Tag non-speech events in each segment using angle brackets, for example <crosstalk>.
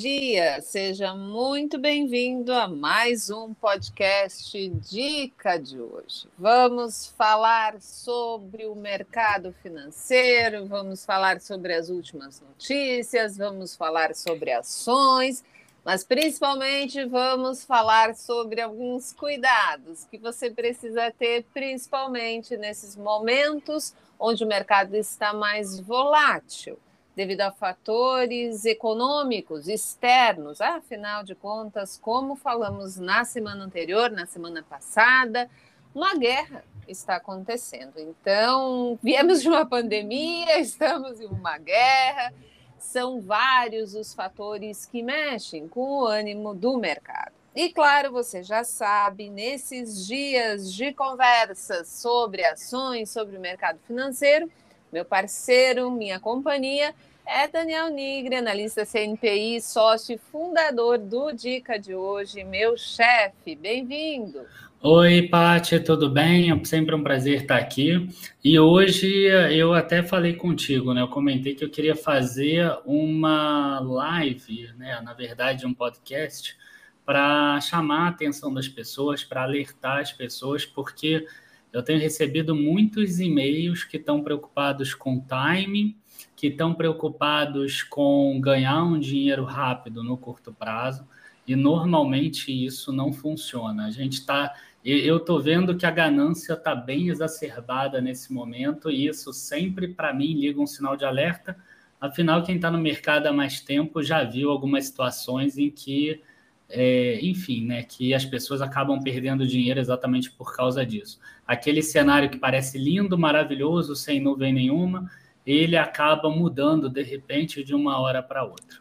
dia, seja muito bem-vindo a mais um podcast Dica de hoje. Vamos falar sobre o mercado financeiro, vamos falar sobre as últimas notícias, vamos falar sobre ações, mas principalmente vamos falar sobre alguns cuidados que você precisa ter, principalmente nesses momentos onde o mercado está mais volátil devido a fatores econômicos externos. Afinal de contas, como falamos na semana anterior, na semana passada, uma guerra está acontecendo. Então, viemos de uma pandemia, estamos em uma guerra. São vários os fatores que mexem com o ânimo do mercado. E claro, você já sabe, nesses dias de conversas sobre ações, sobre o mercado financeiro, meu parceiro, minha companhia é Daniel Nigre, analista CNPI, sócio e fundador do Dica de hoje, meu chefe. Bem-vindo. Oi, Paty, tudo bem? É sempre um prazer estar aqui. E hoje eu até falei contigo, né? Eu comentei que eu queria fazer uma live, né? Na verdade, um podcast para chamar a atenção das pessoas, para alertar as pessoas, porque eu tenho recebido muitos e-mails que estão preocupados com timing, que estão preocupados com ganhar um dinheiro rápido no curto prazo, e normalmente isso não funciona. A gente está. Eu estou vendo que a ganância está bem exacerbada nesse momento, e isso sempre, para mim, liga um sinal de alerta. Afinal, quem está no mercado há mais tempo já viu algumas situações em que é, enfim, né, que as pessoas acabam perdendo dinheiro exatamente por causa disso. Aquele cenário que parece lindo, maravilhoso, sem nuvem nenhuma, ele acaba mudando de repente de uma hora para outra.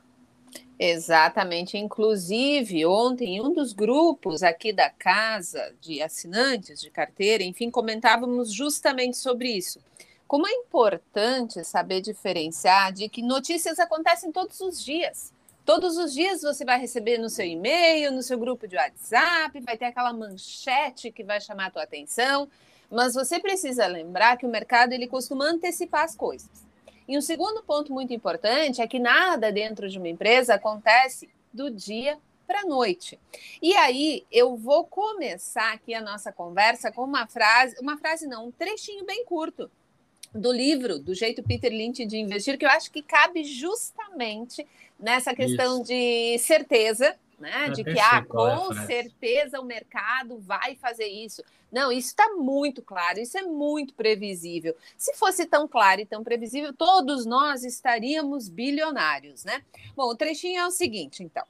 Exatamente. Inclusive, ontem, em um dos grupos aqui da casa de assinantes de carteira, enfim, comentávamos justamente sobre isso. Como é importante saber diferenciar de que notícias acontecem todos os dias. Todos os dias você vai receber no seu e-mail, no seu grupo de WhatsApp, vai ter aquela manchete que vai chamar a tua atenção, mas você precisa lembrar que o mercado ele costuma antecipar as coisas. E um segundo ponto muito importante é que nada dentro de uma empresa acontece do dia para a noite. E aí eu vou começar aqui a nossa conversa com uma frase, uma frase não, um trechinho bem curto do livro do jeito Peter Lynch de investir, que eu acho que cabe justamente nessa questão Isso. de certeza, né? de que ah, é com certeza o mercado vai fazer isso. Não, isso está muito claro, isso é muito previsível. Se fosse tão claro e tão previsível, todos nós estaríamos bilionários, né? Bom, o trechinho é o seguinte, então.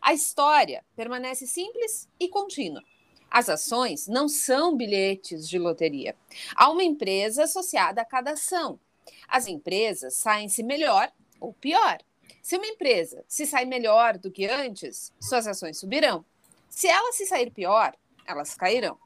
A história permanece simples e contínua. As ações não são bilhetes de loteria. Há uma empresa associada a cada ação. As empresas saem-se melhor ou pior. Se uma empresa se sai melhor do que antes, suas ações subirão. Se ela se sair pior, elas cairão.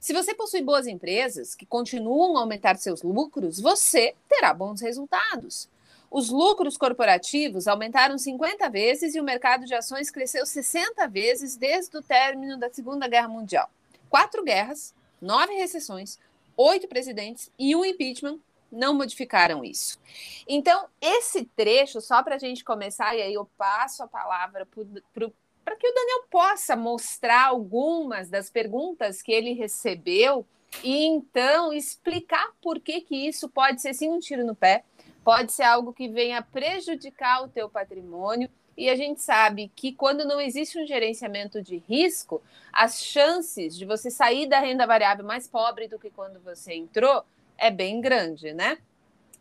Se você possui boas empresas que continuam a aumentar seus lucros, você terá bons resultados. Os lucros corporativos aumentaram 50 vezes e o mercado de ações cresceu 60 vezes desde o término da Segunda Guerra Mundial. Quatro guerras, nove recessões, oito presidentes e um impeachment não modificaram isso. Então, esse trecho, só para a gente começar, e aí eu passo a palavra para que o Daniel possa mostrar algumas das perguntas que ele recebeu e então explicar por que, que isso pode ser sim um tiro no pé, pode ser algo que venha prejudicar o teu patrimônio. E a gente sabe que quando não existe um gerenciamento de risco, as chances de você sair da renda variável mais pobre do que quando você entrou é bem grande, né?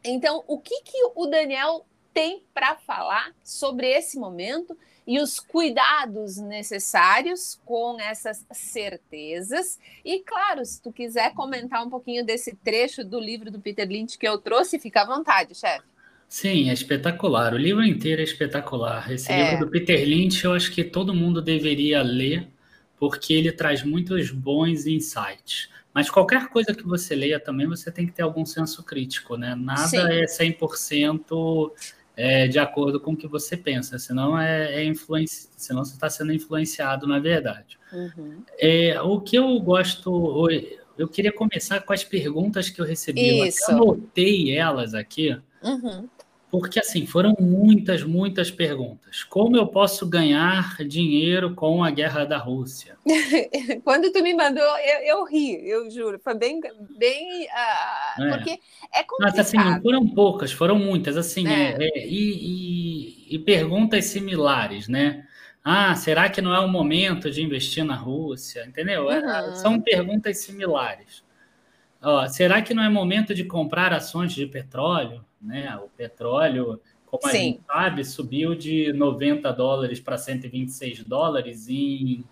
Então, o que, que o Daniel tem para falar sobre esse momento e os cuidados necessários com essas certezas. E claro, se tu quiser comentar um pouquinho desse trecho do livro do Peter Lynch que eu trouxe, fica à vontade, chefe. Sim, é espetacular. O livro inteiro é espetacular. Esse é. livro do Peter Lynch, eu acho que todo mundo deveria ler, porque ele traz muitos bons insights. Mas qualquer coisa que você leia também, você tem que ter algum senso crítico, né? Nada Sim. é 100% é, de acordo com o que você pensa, senão é, é senão você está sendo influenciado na verdade. Uhum. É, o que eu gosto, eu queria começar com as perguntas que eu recebi. Isso. Eu anotei elas aqui. Uhum. Porque, assim, foram muitas, muitas perguntas. Como eu posso ganhar dinheiro com a guerra da Rússia? <laughs> Quando tu me mandou, eu, eu ri, eu juro. Foi bem. bem uh, é. Porque é complicado. Mas, assim, foram poucas, foram muitas, assim. É. É, e, e, e perguntas similares, né? Ah, será que não é o momento de investir na Rússia? Entendeu? É, uhum. São perguntas similares. Ó, será que não é momento de comprar ações de petróleo? Né? O petróleo, como a Sim. gente sabe, subiu de 90 dólares para 126 dólares em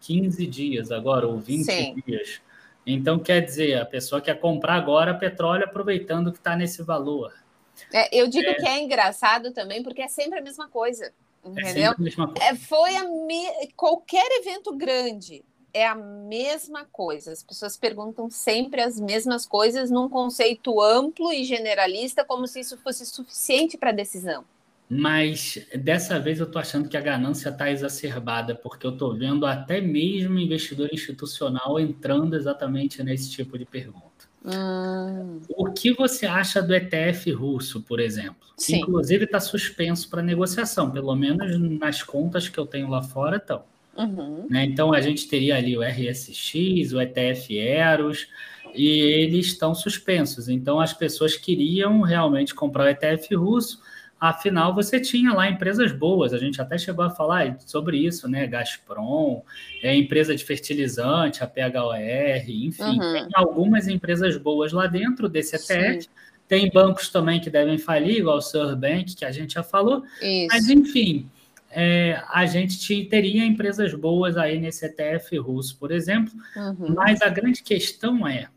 15 dias agora, ou 20 Sim. dias. Então, quer dizer, a pessoa quer comprar agora petróleo aproveitando que está nesse valor. É, eu digo é. que é engraçado também, porque é sempre a mesma coisa. É entendeu? É, foi a me... qualquer evento grande é a mesma coisa. As pessoas perguntam sempre as mesmas coisas num conceito amplo e generalista, como se isso fosse suficiente para a decisão. Mas dessa vez eu estou achando que a ganância está exacerbada, porque eu estou vendo até mesmo investidor institucional entrando exatamente nesse tipo de pergunta. Hum. O que você acha do ETF russo, por exemplo? Sim. Inclusive está suspenso para negociação, pelo menos nas contas que eu tenho lá fora estão. Uhum. Né? Então a gente teria ali o RSX, o ETF Eros, e eles estão suspensos. Então as pessoas queriam realmente comprar o ETF russo, afinal você tinha lá empresas boas, a gente até chegou a falar sobre isso, né? Gazprom, é empresa de fertilizante, a PHOR, enfim, uhum. tem algumas empresas boas lá dentro desse ETF. Sim. Tem bancos também que devem falir, igual o Surbank, que a gente já falou. Isso. Mas, enfim, é, a gente teria empresas boas aí nesse ETF russo, por exemplo. Uhum. Mas a grande questão é: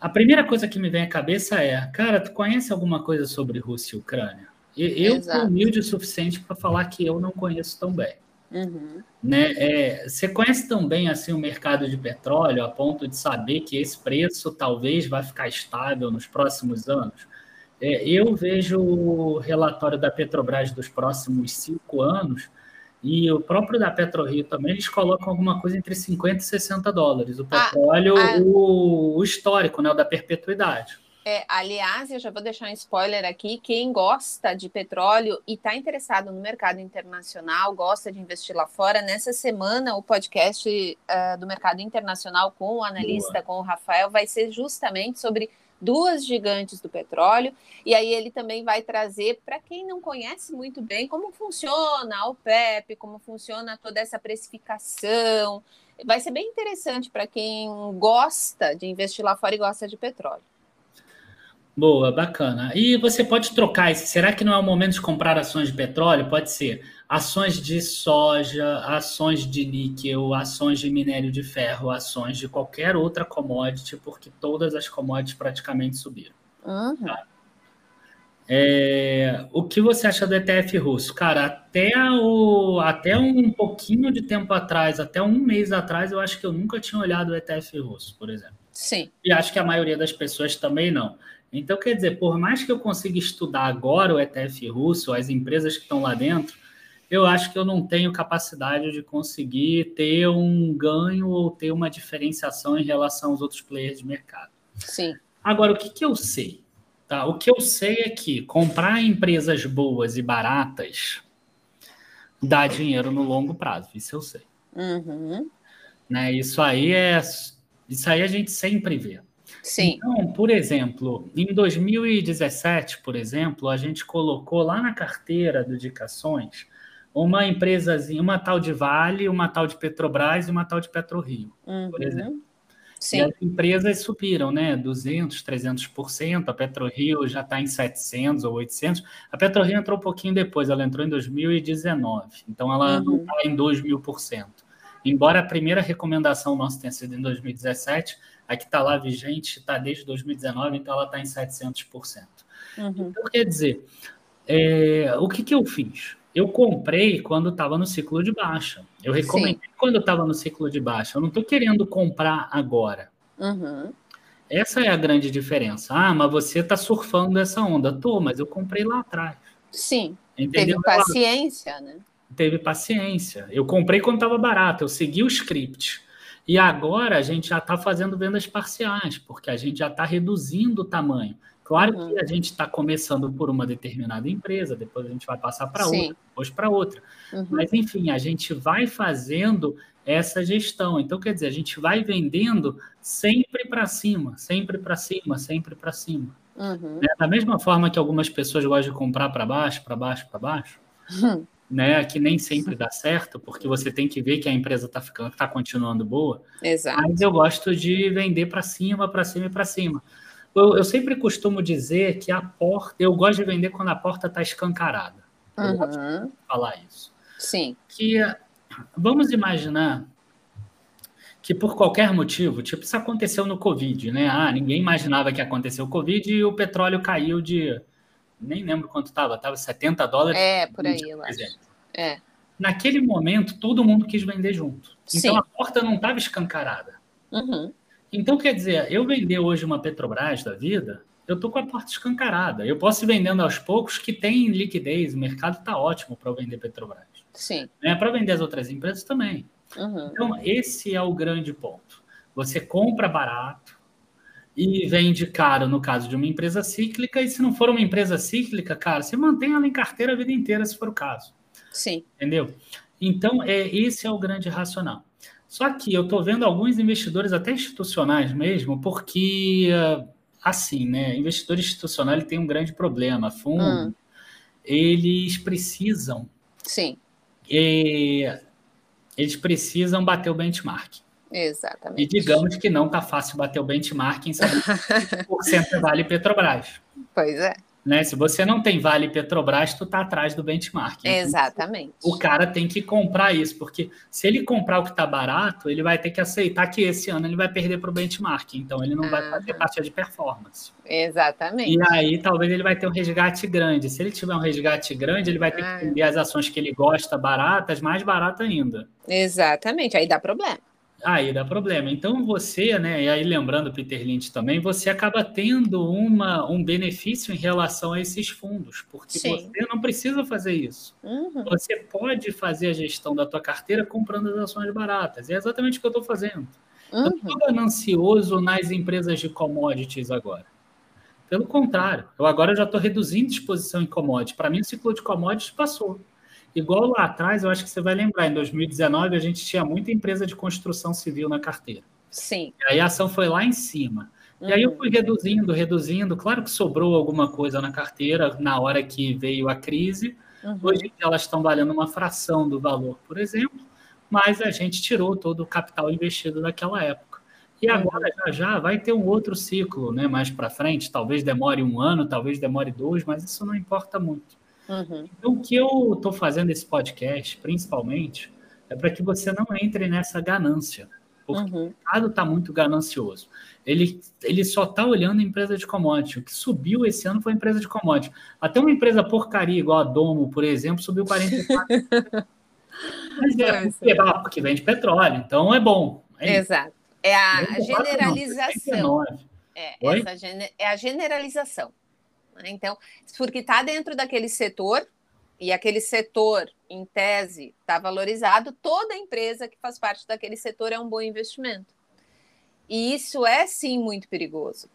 a primeira coisa que me vem à cabeça é, cara, tu conhece alguma coisa sobre Rússia e Ucrânia? Eu sou humilde o suficiente para falar que eu não conheço tão bem. Uhum. Né? É, você conhece tão bem assim, o mercado de petróleo a ponto de saber que esse preço talvez vai ficar estável nos próximos anos? É, eu vejo o relatório da Petrobras dos próximos cinco anos e o próprio da PetroRio também, eles colocam alguma coisa entre 50 e 60 dólares. O ah, petróleo, ah, ah, o, o, histórico, né, o da perpetuidade. É, aliás, eu já vou deixar um spoiler aqui. Quem gosta de petróleo e está interessado no mercado internacional, gosta de investir lá fora, nessa semana o podcast uh, do mercado internacional com o analista, Boa. com o Rafael, vai ser justamente sobre duas gigantes do petróleo, e aí ele também vai trazer para quem não conhece muito bem como funciona a OPEP, como funciona toda essa precificação. Vai ser bem interessante para quem gosta de investir lá fora e gosta de petróleo. Boa, bacana. E você pode trocar esse. Será que não é o momento de comprar ações de petróleo? Pode ser ações de soja, ações de níquel, ações de minério de ferro, ações de qualquer outra commodity, porque todas as commodities praticamente subiram. Uhum. Tá? É, o que você acha do ETF russo? Cara, até, o, até um pouquinho de tempo atrás, até um mês atrás, eu acho que eu nunca tinha olhado o ETF russo, por exemplo. Sim. E acho que a maioria das pessoas também não. Então, quer dizer, por mais que eu consiga estudar agora o ETF russo, as empresas que estão lá dentro, eu acho que eu não tenho capacidade de conseguir ter um ganho ou ter uma diferenciação em relação aos outros players de mercado. Sim. Agora, o que, que eu sei? Tá? O que eu sei é que comprar empresas boas e baratas dá dinheiro no longo prazo, isso eu sei. Uhum. Né? Isso aí é. Isso aí a gente sempre vê. Sim. Então, por exemplo, em 2017, por exemplo, a gente colocou lá na carteira de indicações uma empresazinha, uma tal de Vale, uma tal de Petrobras e uma tal de PetroRio, uhum. por exemplo. Sim. E as empresas subiram, né? 200, 300%. A PetroRio já está em 700 ou 800. A PetroRio entrou um pouquinho depois, ela entrou em 2019. Então, ela uhum. está em 2 mil por cento. Embora a primeira recomendação nossa tenha sido em 2017, a que está lá vigente está desde 2019, então ela está em 700%. Uhum. Então, quer dizer, é, o que, que eu fiz? Eu comprei quando estava no ciclo de baixa. Eu recomendei Sim. quando estava no ciclo de baixa. Eu não estou querendo comprar agora. Uhum. Essa é a grande diferença. Ah, mas você está surfando essa onda. Tô, mas eu comprei lá atrás. Sim. Entendeu? Teve paciência, né? Teve paciência. Eu comprei quando estava barato. Eu segui o script. E agora a gente já está fazendo vendas parciais, porque a gente já está reduzindo o tamanho. Claro uhum. que a gente está começando por uma determinada empresa, depois a gente vai passar para outra, depois para outra. Uhum. Mas, enfim, a gente vai fazendo essa gestão. Então, quer dizer, a gente vai vendendo sempre para cima, sempre para cima, sempre para cima. Uhum. Né? Da mesma forma que algumas pessoas gostam de comprar para baixo, para baixo, para baixo, uhum. Né? que nem sempre dá certo, porque você tem que ver que a empresa está ficando, está continuando boa. Exato. Mas eu gosto de vender para cima, para cima e para cima. Eu, eu, sempre costumo dizer que a porta, eu gosto de vender quando a porta está escancarada. Eu uhum. gosto de falar isso. Sim. Que vamos imaginar que por qualquer motivo, tipo, isso aconteceu no Covid, né? Ah, ninguém imaginava que aconteceu o Covid e o petróleo caiu de. Nem lembro quanto estava, estava 70 dólares. É, por aí, eu acho. É. Naquele momento, todo mundo quis vender junto. Então Sim. a porta não estava escancarada. Uhum. Então, quer dizer, eu vender hoje uma Petrobras da vida, eu estou com a porta escancarada. Eu posso ir vendendo aos poucos que tem liquidez, o mercado está ótimo para vender Petrobras. Sim. Né? Para vender as outras empresas também. Uhum. Então, esse é o grande ponto. Você compra barato e vende caro no caso de uma empresa cíclica, e se não for uma empresa cíclica, cara, você mantém ela em carteira a vida inteira, se for o caso. Sim. Entendeu? Então, é, esse é o grande racional. Só que eu estou vendo alguns investidores, até institucionais mesmo, porque, assim, né? Investidor institucional ele tem um grande problema. Fundo, hum. eles precisam. Sim. É, eles precisam bater o benchmark. Exatamente. E digamos que não está fácil bater o benchmark em saber <laughs> é Vale Petrobras. Pois é. Né? Se você não tem Vale Petrobras, tu tá atrás do benchmark. Então, Exatamente. O cara tem que comprar isso, porque se ele comprar o que está barato, ele vai ter que aceitar que esse ano ele vai perder para o benchmark. Então ele não uhum. vai fazer taxa de performance. Exatamente. E aí talvez ele vai ter um resgate grande. Se ele tiver um resgate grande, ele vai ter que vender as ações que ele gosta baratas, mais barato ainda. Exatamente. Aí dá problema. Aí dá problema. Então você, né, e aí lembrando Peter Lynch também, você acaba tendo uma, um benefício em relação a esses fundos, porque Sim. você não precisa fazer isso. Uhum. Você pode fazer a gestão da tua carteira comprando as ações baratas. E é exatamente o que eu estou fazendo. Uhum. Eu estou ganancioso nas empresas de commodities agora. Pelo contrário, eu agora já estou reduzindo exposição em commodities. Para mim, o ciclo de commodities passou. Igual lá atrás, eu acho que você vai lembrar, em 2019 a gente tinha muita empresa de construção civil na carteira. Sim. E aí a ação foi lá em cima. Uhum. E aí eu fui reduzindo, reduzindo. Claro que sobrou alguma coisa na carteira na hora que veio a crise. Uhum. Hoje elas estão valendo uma fração do valor, por exemplo, mas a gente tirou todo o capital investido daquela época. E uhum. agora já já vai ter um outro ciclo, né? Mais para frente, talvez demore um ano, talvez demore dois, mas isso não importa muito. Uhum. Então, o que eu estou fazendo esse podcast, principalmente, é para que você não entre nessa ganância. Porque uhum. o mercado está muito ganancioso. Ele, ele só está olhando a empresa de commodity. O que subiu esse ano foi a empresa de commodity. Até uma empresa porcaria, igual a Domo, por exemplo, subiu <laughs> 44%. Mas é, porque, ah, porque vende petróleo, então é bom. É Exato. É a generalização. é, essa, é a generalização. Né? Então, porque está dentro daquele setor e aquele setor, em tese, está valorizado, toda empresa que faz parte daquele setor é um bom investimento. E isso é sim muito perigoso.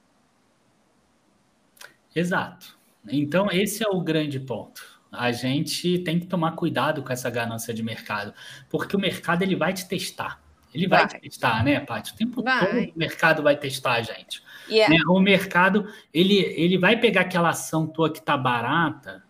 Exato. Então, esse é o grande ponto. A gente tem que tomar cuidado com essa ganância de mercado, porque o mercado ele vai te testar. Ele vai, vai te testar, né, Paty? O tempo vai. todo o mercado vai testar a gente. Yeah. Né? O mercado, ele, ele vai pegar aquela ação tua que tá barata,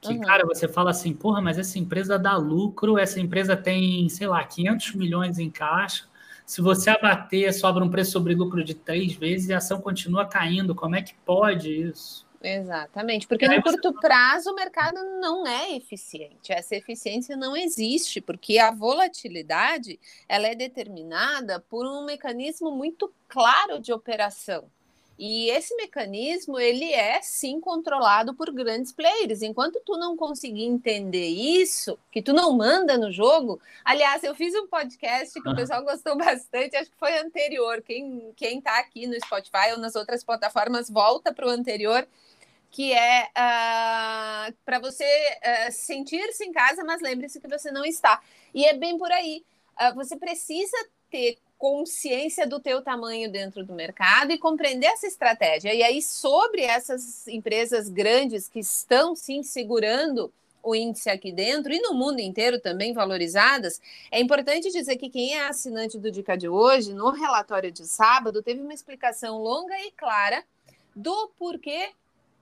que, uhum. cara, você fala assim, porra, mas essa empresa dá lucro, essa empresa tem, sei lá, 500 milhões em caixa, se você abater, sobra um preço sobre lucro de três vezes e a ação continua caindo, como é que pode isso? Exatamente, porque no curto prazo o mercado não é eficiente. Essa eficiência não existe, porque a volatilidade ela é determinada por um mecanismo muito claro de operação. E esse mecanismo ele é sim controlado por grandes players. Enquanto tu não conseguir entender isso, que tu não manda no jogo. Aliás, eu fiz um podcast que o pessoal gostou <laughs> bastante, acho que foi anterior. Quem quem está aqui no Spotify ou nas outras plataformas volta para o anterior que é uh, ah, para você uh, sentir-se em casa, mas lembre-se que você não está. E é bem por aí. Uh, você precisa ter consciência do teu tamanho dentro do mercado e compreender essa estratégia. E aí, sobre essas empresas grandes que estão sim segurando o índice aqui dentro e no mundo inteiro também valorizadas, é importante dizer que quem é assinante do Dica de hoje, no relatório de sábado, teve uma explicação longa e clara do porquê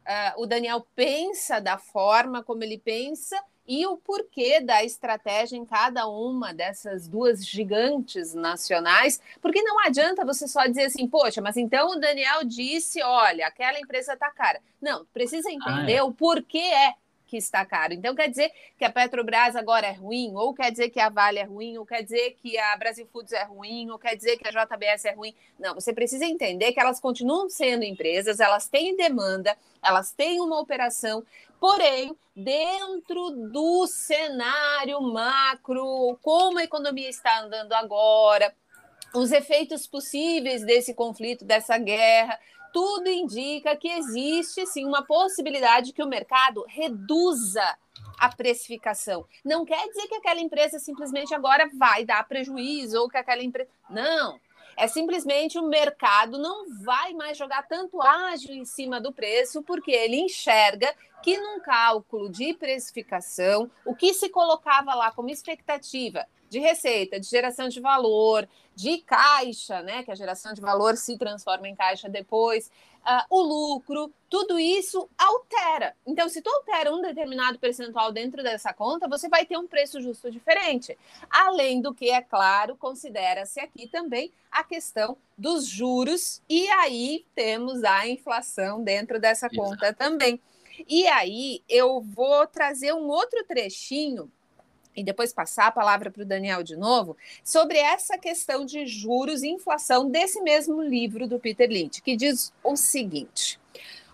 uh, o Daniel pensa da forma como ele pensa e o porquê da estratégia em cada uma dessas duas gigantes nacionais, porque não adianta você só dizer assim, poxa, mas então o Daniel disse, olha, aquela empresa está cara. Não, precisa entender ah, é. o porquê é que está caro. Então quer dizer que a Petrobras agora é ruim, ou quer dizer que a Vale é ruim, ou quer dizer que a Brasil Foods é ruim, ou quer dizer que a JBS é ruim. Não, você precisa entender que elas continuam sendo empresas, elas têm demanda, elas têm uma operação, porém, dentro do cenário macro, como a economia está andando agora, os efeitos possíveis desse conflito, dessa guerra, tudo indica que existe sim uma possibilidade que o mercado reduza a precificação. Não quer dizer que aquela empresa simplesmente agora vai dar prejuízo ou que aquela empresa. Não. É simplesmente o mercado não vai mais jogar tanto ágil em cima do preço, porque ele enxerga que num cálculo de precificação, o que se colocava lá como expectativa de receita, de geração de valor, de caixa, né? Que a geração de valor se transforma em caixa depois, uh, o lucro, tudo isso altera. Então, se tu altera um determinado percentual dentro dessa conta, você vai ter um preço justo diferente. Além do que, é claro, considera-se aqui também a questão dos juros, e aí temos a inflação dentro dessa conta Exato. também. E aí eu vou trazer um outro trechinho e depois passar a palavra para o Daniel de novo, sobre essa questão de juros e inflação desse mesmo livro do Peter Lynch, que diz o seguinte: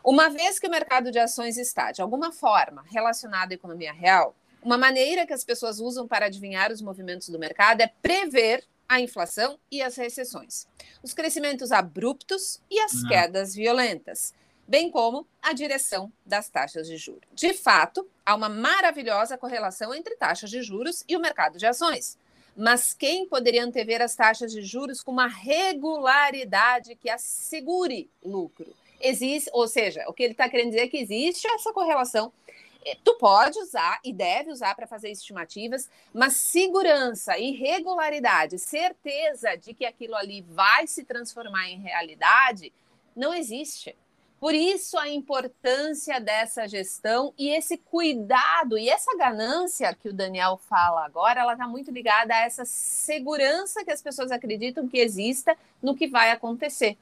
uma vez que o mercado de ações está, de alguma forma, relacionado à economia real, uma maneira que as pessoas usam para adivinhar os movimentos do mercado é prever a inflação e as recessões, os crescimentos abruptos e as Não. quedas violentas bem como a direção das taxas de juros. De fato, há uma maravilhosa correlação entre taxas de juros e o mercado de ações. Mas quem poderia antever as taxas de juros com uma regularidade que assegure lucro? Existe, ou seja, o que ele está querendo dizer é que existe essa correlação. Eh, tu pode usar e deve usar para fazer estimativas, mas segurança e regularidade, certeza de que aquilo ali vai se transformar em realidade, não existe. Por isso a importância dessa gestão e esse cuidado e essa ganância que o Daniel fala agora, ela está muito ligada a essa segurança que as pessoas acreditam que exista no que vai acontecer.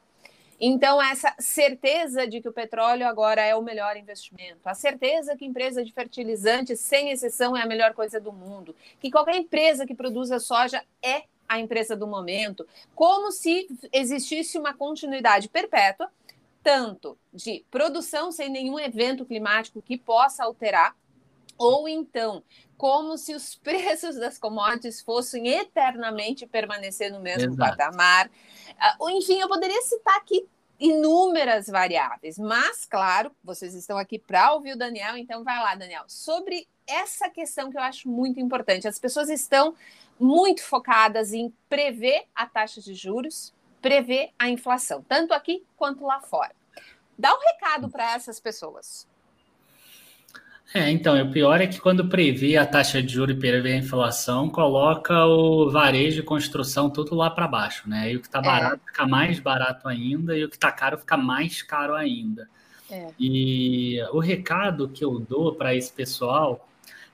Então, essa certeza de que o petróleo agora é o melhor investimento, a certeza que empresa de fertilizante, sem exceção, é a melhor coisa do mundo, que qualquer empresa que produza soja é a empresa do momento, como se existisse uma continuidade perpétua tanto de produção sem nenhum evento climático que possa alterar, ou então como se os <laughs> preços das commodities fossem eternamente permanecer no mesmo Exato. patamar. Uh, enfim, eu poderia citar aqui inúmeras variáveis, mas claro, vocês estão aqui para ouvir o Daniel, então vai lá, Daniel, sobre essa questão que eu acho muito importante. As pessoas estão muito focadas em prever a taxa de juros, prever a inflação, tanto aqui quanto lá fora. Dá um recado para essas pessoas. É, então, o pior é que quando prevê a taxa de juros e prevê a inflação, coloca o varejo e construção tudo lá para baixo, né? E o que está é. barato é. fica mais barato ainda e o que está caro fica mais caro ainda. É. E o recado que eu dou para esse pessoal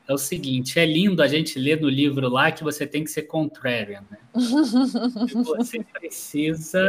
é o seguinte: é lindo a gente ler no livro lá que você tem que ser contrarian, né? <laughs> você precisa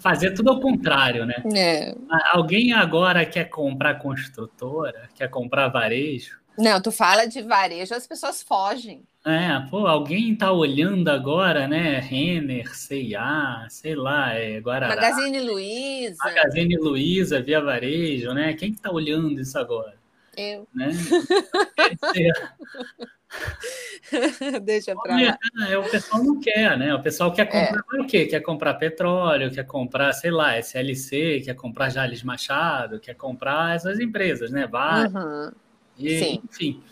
fazer tudo ao contrário, né? É. Alguém agora quer comprar construtora, quer comprar varejo? Não, tu fala de varejo, as pessoas fogem. É, pô, alguém tá olhando agora, né? Renner, C&A, sei lá, é Guarará. Magazine Luiza. Magazine Luiza, Via Varejo, né? Quem que tá olhando isso agora? Eu. Né? <laughs> Deixa pra lá. É, o pessoal não quer, né? O pessoal quer é. comprar é. o quê? Quer comprar petróleo, quer comprar, sei lá, SLC, quer comprar Jales Machado, quer comprar essas empresas, né? Vale. Uhum. E, Sim. Enfim.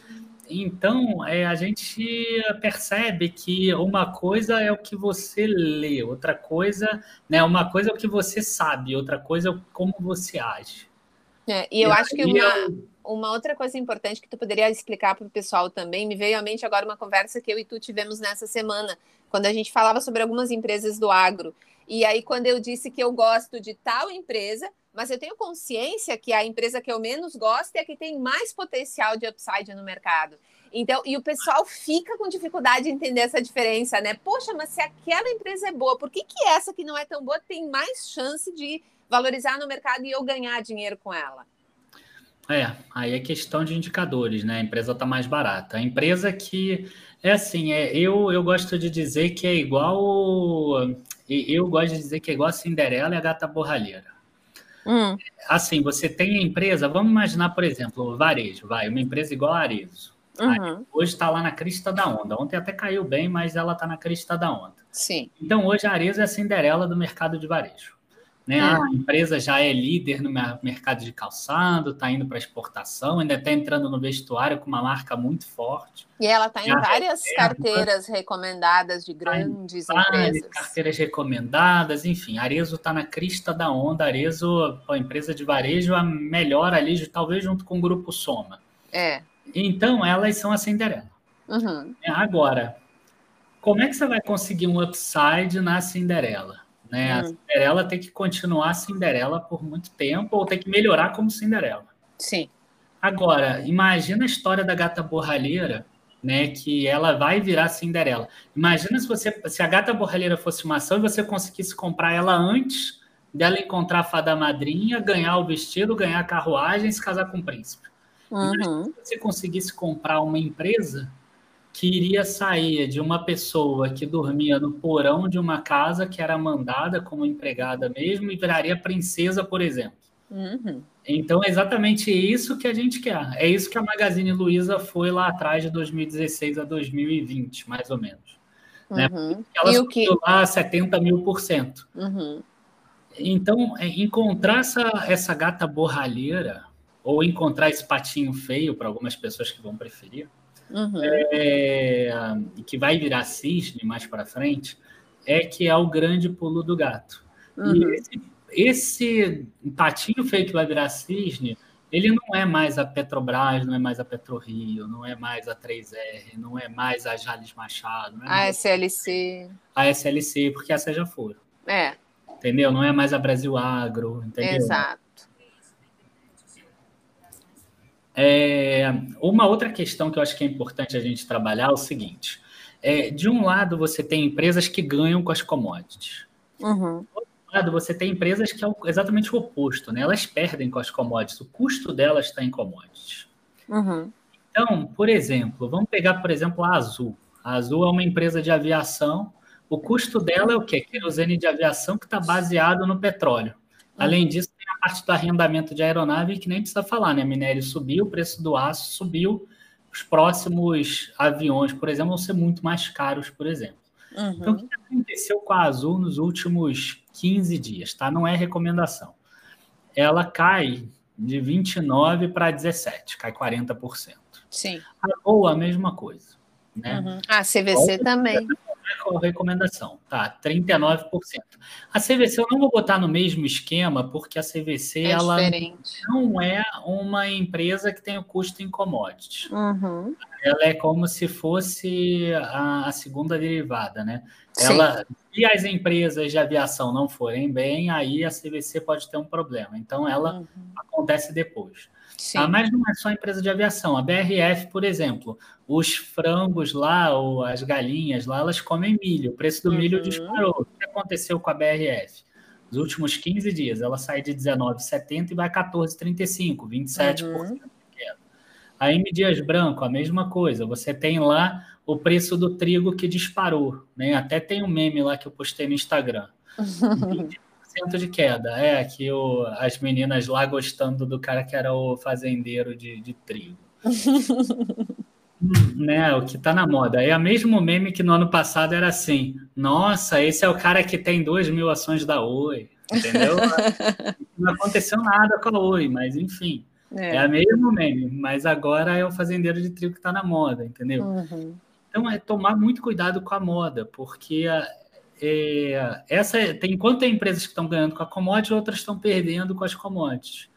então, é, a gente percebe que uma coisa é o que você lê, outra coisa, né, uma coisa é o que você sabe, outra coisa é como você age. É, e eu e acho que uma, eu... uma outra coisa importante que tu poderia explicar para o pessoal também, me veio à mente agora uma conversa que eu e tu tivemos nessa semana, quando a gente falava sobre algumas empresas do agro. E aí, quando eu disse que eu gosto de tal empresa, mas eu tenho consciência que a empresa que eu menos gosto é a que tem mais potencial de upside no mercado. Então, e o pessoal fica com dificuldade de entender essa diferença, né? Poxa, mas se aquela empresa é boa, por que, que essa que não é tão boa tem mais chance de valorizar no mercado e eu ganhar dinheiro com ela? É, aí é questão de indicadores, né? A empresa está mais barata. A empresa que é assim, é, eu, eu gosto de dizer que é igual. Eu gosto de dizer que é igual a Cinderela e a gata borralheira. Hum. Assim, você tem a empresa, vamos imaginar, por exemplo, o varejo, vai, uma empresa igual a Arezo. Uhum. Hoje está lá na crista da onda. Ontem até caiu bem, mas ela está na crista da onda. Sim. Então hoje a Arezo é a Cinderela do mercado de varejo. Né? A empresa já é líder no mercado de calçado, está indo para exportação, ainda está entrando no vestuário com uma marca muito forte. E ela está em várias carteiras recomendadas de grandes tá empresas. Carteiras recomendadas, enfim, Arezo está na crista da onda. Arezo, a empresa de varejo, a melhor ali, talvez junto com o Grupo Soma. É. Então, elas são a Cinderela. Uhum. Agora, como é que você vai conseguir um upside na Cinderela? Né? A hum. Cinderela tem que continuar Cinderela por muito tempo ou tem que melhorar como Cinderela. Sim. Agora, imagina a história da gata borralheira, né? Que ela vai virar Cinderela. Imagina se você, se a gata borralheira fosse uma ação e você conseguisse comprar ela antes dela encontrar a fada madrinha, ganhar o vestido, ganhar a carruagem e se casar com o príncipe. Uhum. se você conseguisse comprar uma empresa que iria sair de uma pessoa que dormia no porão de uma casa que era mandada como empregada mesmo e viraria princesa, por exemplo. Uhum. Então é exatamente isso que a gente quer. É isso que a Magazine Luiza foi lá atrás de 2016 a 2020, mais ou menos. Né? Uhum. Né? Ela e subiu que... lá 70 mil por cento. Uhum. Então, é, encontrar essa, essa gata borralheira, ou encontrar esse patinho feio para algumas pessoas que vão preferir, uhum. é, que vai virar cisne mais para frente, é que é o grande pulo do gato. Uhum. E esse, esse patinho feio que vai virar cisne, ele não é mais a Petrobras, não é mais a PetroRio, não é mais a 3R, não é mais a Jales Machado. É a SLC. A SLC, porque essa já foram. É. Entendeu? Não é mais a Brasil Agro, entendeu? Exato. É, uma outra questão que eu acho que é importante a gente trabalhar é o seguinte: é, de um lado, você tem empresas que ganham com as commodities. Uhum. Do outro lado, você tem empresas que é exatamente o oposto, né? Elas perdem com as commodities, o custo delas está em commodities. Uhum. Então, por exemplo, vamos pegar, por exemplo, a Azul. A Azul é uma empresa de aviação. O custo dela é o quê? Querosene de aviação que está baseado no petróleo. Além disso, parte do arrendamento de aeronave que nem precisa falar, né? Minério subiu, o preço do aço subiu, os próximos aviões, por exemplo, vão ser muito mais caros, por exemplo. Uhum. Então, o que aconteceu com a Azul nos últimos 15 dias, tá? Não é recomendação. Ela cai de 29 para 17, cai 40%. Sim. A Gol, a mesma coisa. Né? Uhum. A CVC também recomendação, tá? 39%. A CVC eu não vou botar no mesmo esquema, porque a CVC é ela não é uma empresa que tem o custo em commodities. Uhum. Ela é como se fosse a, a segunda derivada, né? Ela, se as empresas de aviação não forem bem, aí a CVC pode ter um problema. Então, ela uhum. acontece depois. Ah, mas não é só empresa de aviação. A BRF, por exemplo, os frangos lá, ou as galinhas lá, elas comem milho. O preço do uhum. milho disparou. O que aconteceu com a BRF? Nos últimos 15 dias, ela sai de 19,70 e vai a 14,35, 27% uhum. A M Dias Branco, a mesma coisa. Você tem lá o preço do trigo que disparou. Né? Até tem um meme lá que eu postei no Instagram. <laughs> 20% de queda. É, aqui o, as meninas lá gostando do cara que era o fazendeiro de, de trigo. <laughs> né, o que tá na moda. É o mesmo meme que no ano passado era assim: nossa, esse é o cara que tem 2 mil ações da Oi, entendeu? <laughs> não aconteceu nada com a Oi, mas enfim. É. é a mesma meme, mas agora é o fazendeiro de trigo que está na moda, entendeu? Uhum. Então é tomar muito cuidado com a moda, porque é, essa tem enquanto tem empresas que estão ganhando com a commodity, outras estão perdendo com as commodities.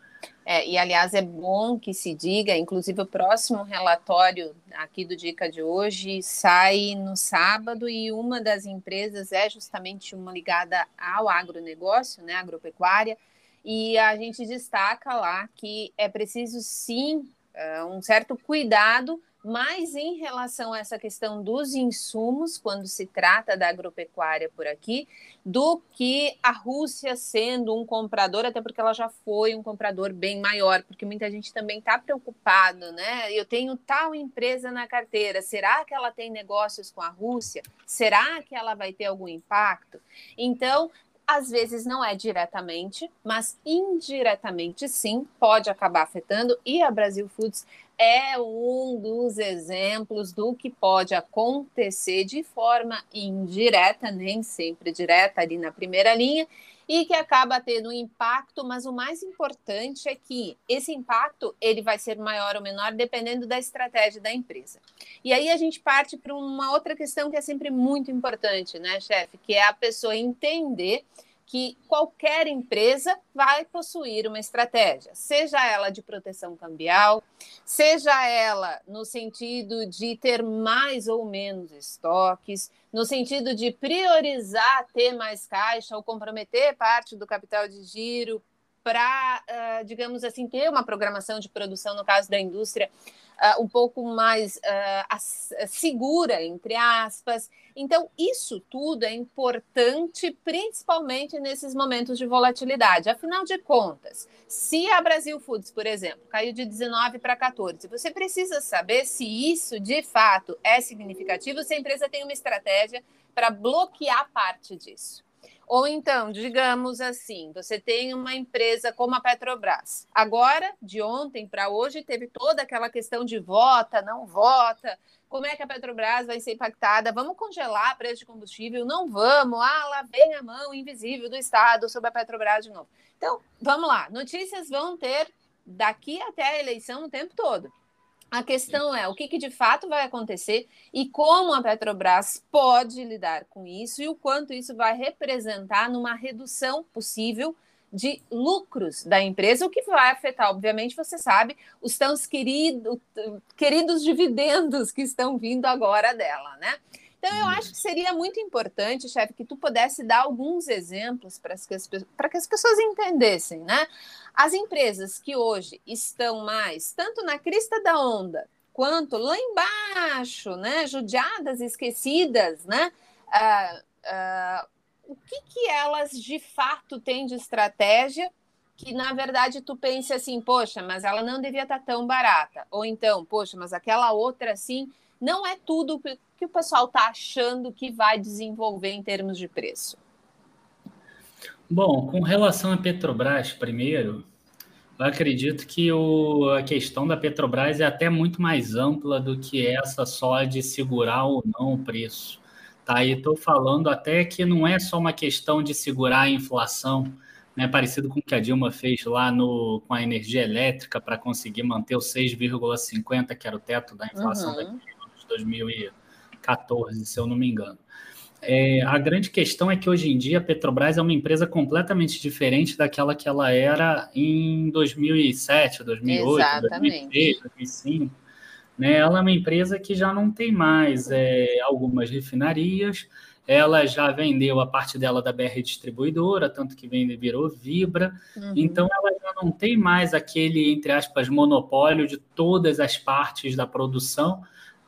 É, e, aliás, é bom que se diga, inclusive o próximo relatório aqui do Dica de hoje sai no sábado e uma das empresas é justamente uma ligada ao agronegócio, né, agropecuária, e a gente destaca lá que é preciso sim uh, um certo cuidado mas em relação a essa questão dos insumos, quando se trata da agropecuária por aqui, do que a Rússia sendo um comprador, até porque ela já foi um comprador bem maior, porque muita gente também está preocupado, né? Eu tenho tal empresa na carteira, será que ela tem negócios com a Rússia? Será que ela vai ter algum impacto? Então, às vezes não é diretamente, mas indiretamente sim, pode acabar afetando, e a Brasil Foods é um dos exemplos do que pode acontecer de forma indireta, nem sempre direta ali na primeira linha, e que acaba tendo um impacto, mas o mais importante é que esse impacto ele vai ser maior ou menor dependendo da estratégia da empresa. E aí a gente parte para uma outra questão que é sempre muito importante, né, chefe, que é a pessoa entender que qualquer empresa vai possuir uma estratégia, seja ela de proteção cambial, seja ela no sentido de ter mais ou menos estoques, no sentido de priorizar ter mais caixa ou comprometer parte do capital de giro para, uh, digamos assim, ter uma programação de produção, no caso da indústria, uh, um pouco mais uh, segura, entre aspas. Então, isso tudo é importante, principalmente nesses momentos de volatilidade. Afinal de contas, se a Brasil Foods, por exemplo, caiu de 19 para 14, você precisa saber se isso de fato é significativo, se a empresa tem uma estratégia para bloquear parte disso. Ou então, digamos assim, você tem uma empresa como a Petrobras. Agora, de ontem para hoje, teve toda aquela questão de vota, não vota. Como é que a Petrobras vai ser impactada? Vamos congelar preço de combustível? Não vamos. Ah, lá vem a mão invisível do Estado sobre a Petrobras de novo. Então, vamos lá. Notícias vão ter daqui até a eleição o tempo todo. A questão é o que, que, de fato vai acontecer e como a Petrobras pode lidar com isso e o quanto isso vai representar numa redução possível de lucros da empresa, o que vai afetar, obviamente, você sabe, os tão querido, queridos dividendos que estão vindo agora dela, né? Então, eu acho que seria muito importante, chefe, que tu pudesse dar alguns exemplos para que, as, que as pessoas entendessem, né? As empresas que hoje estão mais, tanto na crista da onda, quanto lá embaixo, né? Judiadas, esquecidas, né? Ah, ah, o que, que elas de fato têm de estratégia que na verdade tu pense assim, poxa, mas ela não devia estar tão barata. Ou então, poxa, mas aquela outra assim não é tudo que o pessoal está achando que vai desenvolver em termos de preço. Bom, com relação à Petrobras, primeiro, eu acredito que o, a questão da Petrobras é até muito mais ampla do que essa só de segurar ou não o preço. Tá? E estou falando até que não é só uma questão de segurar a inflação, né, parecido com o que a Dilma fez lá no, com a energia elétrica para conseguir manter o 6,50, que era o teto da inflação uhum. 2014, se eu não me engano. É, a grande questão é que hoje em dia a Petrobras é uma empresa completamente diferente daquela que ela era em 2007, 2008, Exatamente. 2003, 2005. Né? Ela é uma empresa que já não tem mais é, algumas refinarias, ela já vendeu a parte dela da BR Distribuidora, tanto que vende, virou Vibra, uhum. então ela já não tem mais aquele, entre aspas, monopólio de todas as partes da produção,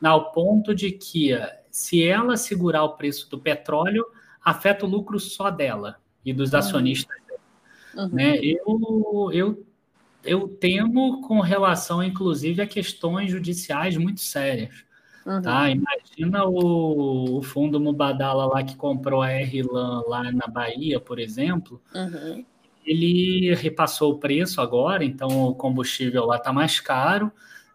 ao ponto de que se ela segurar o preço do petróleo, afeta o lucro só dela e dos uhum. acionistas dela. Uhum. Né? Eu, eu, eu temo com relação, inclusive, a questões judiciais muito sérias. Uhum. Tá? Imagina o, o, fundo Mubadala lá que comprou a RLAN lá na Bahia, por exemplo. Uhum. Ele repassou o preço agora, então o combustível lá está mais caro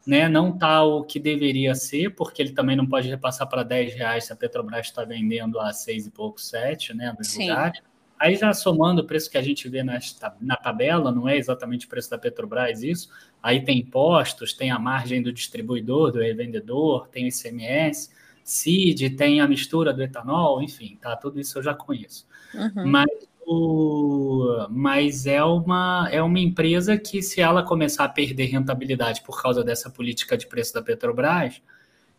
né? Não está o que deveria ser, porque ele também não pode repassar para 10 reais se a Petrobras está vendendo a seis e pouco, sete, né? Dos lugares. Aí já somando o preço que a gente vê na, na tabela, não é exatamente o preço da Petrobras isso, aí tem impostos, tem a margem do distribuidor, do revendedor, tem o ICMS, CID, tem a mistura do etanol, enfim, tá, tudo isso eu já conheço. Uhum. Mas, mas é, uma, é uma empresa que, se ela começar a perder rentabilidade por causa dessa política de preço da Petrobras,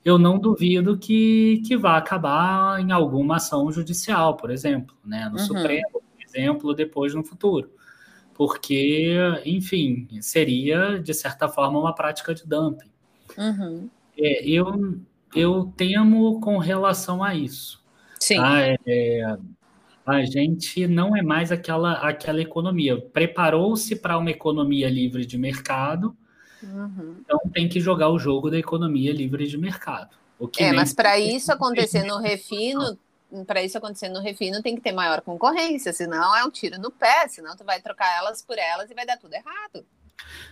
eu não duvido que, que vá acabar em alguma ação judicial, por exemplo, né, no uhum. Supremo, por exemplo, depois no futuro. Porque, enfim, seria, de certa forma, uma prática de dumping. Uhum. É, eu, eu temo com relação a isso. Sim. Tá? É, a gente não é mais aquela, aquela economia. Preparou-se para uma economia livre de mercado, Uhum. Então tem que jogar o jogo da economia livre de mercado. é, mas para isso acontecer no refino, para isso acontecer no refino tem que ter maior concorrência, senão é um tiro no pé, senão tu vai trocar elas por elas e vai dar tudo errado.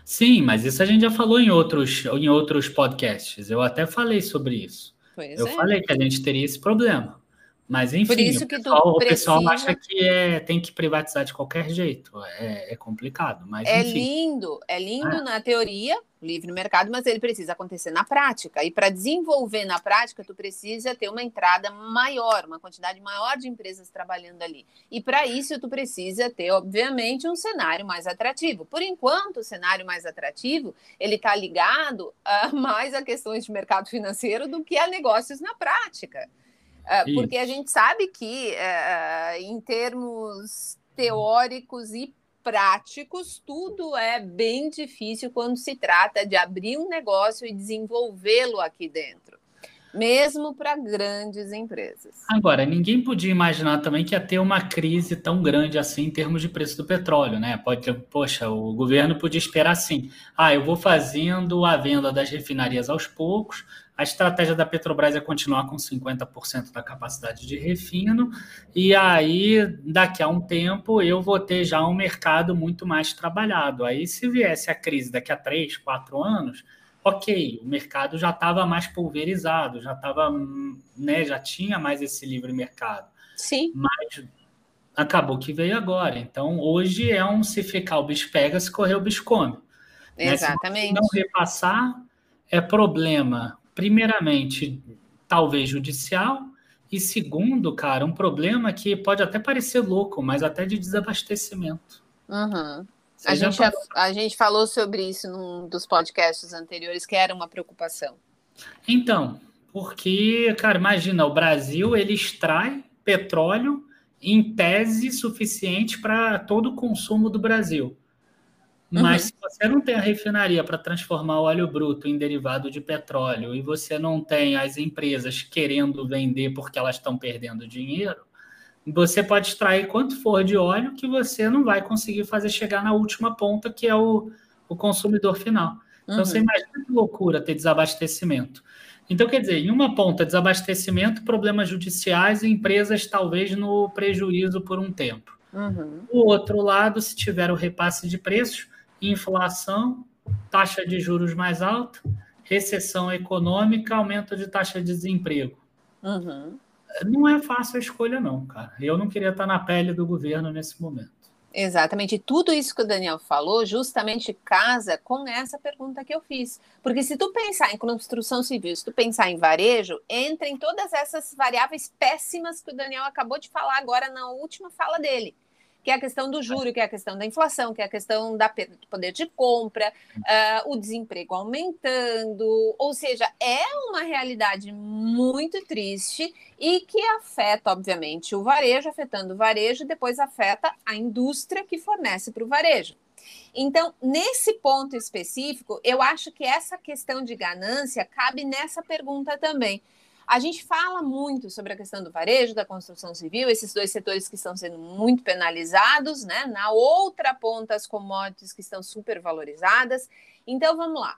Sim, mas isso a gente já falou em outros, em outros podcasts. Eu até falei sobre isso. Pois eu é. falei que a gente teria esse problema. Mas enfim, Por isso que o, pessoal, o pessoal acha que é, tem que privatizar de qualquer jeito. É, é complicado. Mas, é enfim. lindo, é lindo ah. na teoria, livre mercado, mas ele precisa acontecer na prática. E para desenvolver na prática, tu precisa ter uma entrada maior, uma quantidade maior de empresas trabalhando ali. E para isso, tu precisa ter, obviamente, um cenário mais atrativo. Por enquanto, o cenário mais atrativo ele está ligado a mais a questões de mercado financeiro do que a negócios na prática. Ah, porque a gente sabe que, uh, em termos teóricos e práticos, tudo é bem difícil quando se trata de abrir um negócio e desenvolvê-lo aqui dentro, mesmo para grandes empresas. Agora, ninguém podia imaginar também que ia ter uma crise tão grande assim em termos de preço do petróleo, né? Pode ter, poxa, o governo podia esperar assim: ah, eu vou fazendo a venda das refinarias aos poucos, a estratégia da Petrobras é continuar com 50% da capacidade de refino, e aí, daqui a um tempo, eu vou ter já um mercado muito mais trabalhado. Aí, se viesse a crise daqui a três, quatro anos, ok, o mercado já estava mais pulverizado, já estava, né, já tinha mais esse livre mercado. Sim. Mas acabou que veio agora. Então, hoje é um se ficar o bicho pega, se correr o bicho come. Exatamente. Né? Se não repassar, é problema primeiramente, talvez judicial, e segundo, cara, um problema que pode até parecer louco, mas até de desabastecimento. Uhum. A gente, falou... a gente falou sobre isso num dos podcasts anteriores, que era uma preocupação. Então, porque, cara, imagina, o Brasil ele extrai petróleo em tese suficiente para todo o consumo do Brasil. Mas uhum. se você não tem a refinaria para transformar o óleo bruto em derivado de petróleo e você não tem as empresas querendo vender porque elas estão perdendo dinheiro, você pode extrair quanto for de óleo que você não vai conseguir fazer chegar na última ponta, que é o, o consumidor final. Então uhum. você imagina que loucura ter desabastecimento. Então, quer dizer, em uma ponta, desabastecimento, problemas judiciais e empresas talvez no prejuízo por um tempo. Uhum. O outro lado, se tiver o repasse de preços, inflação, taxa de juros mais alta, recessão econômica, aumento de taxa de desemprego. Uhum. Não é fácil a escolha, não, cara. Eu não queria estar na pele do governo nesse momento. Exatamente. E tudo isso que o Daniel falou justamente casa com essa pergunta que eu fiz. Porque se tu pensar em construção civil, se tu pensar em varejo, entra em todas essas variáveis péssimas que o Daniel acabou de falar agora na última fala dele que é a questão do juro, que é a questão da inflação, que é a questão da perda de poder de compra, uh, o desemprego aumentando, ou seja, é uma realidade muito triste e que afeta, obviamente, o varejo, afetando o varejo, e depois afeta a indústria que fornece para o varejo. Então, nesse ponto específico, eu acho que essa questão de ganância cabe nessa pergunta também. A gente fala muito sobre a questão do varejo, da construção civil, esses dois setores que estão sendo muito penalizados, né? Na outra ponta, as commodities que estão super valorizadas. Então, vamos lá.